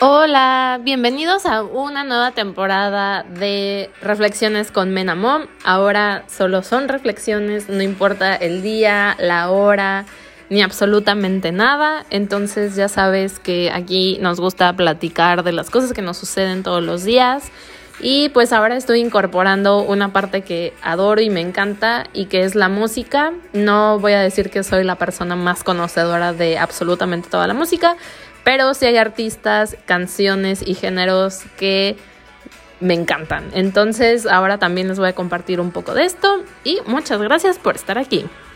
Hola, bienvenidos a una nueva temporada de Reflexiones con Menamom. Ahora solo son reflexiones, no importa el día, la hora, ni absolutamente nada. Entonces ya sabes que aquí nos gusta platicar de las cosas que nos suceden todos los días. Y pues ahora estoy incorporando una parte que adoro y me encanta y que es la música. No voy a decir que soy la persona más conocedora de absolutamente toda la música, pero sí hay artistas, canciones y géneros que me encantan. Entonces ahora también les voy a compartir un poco de esto y muchas gracias por estar aquí.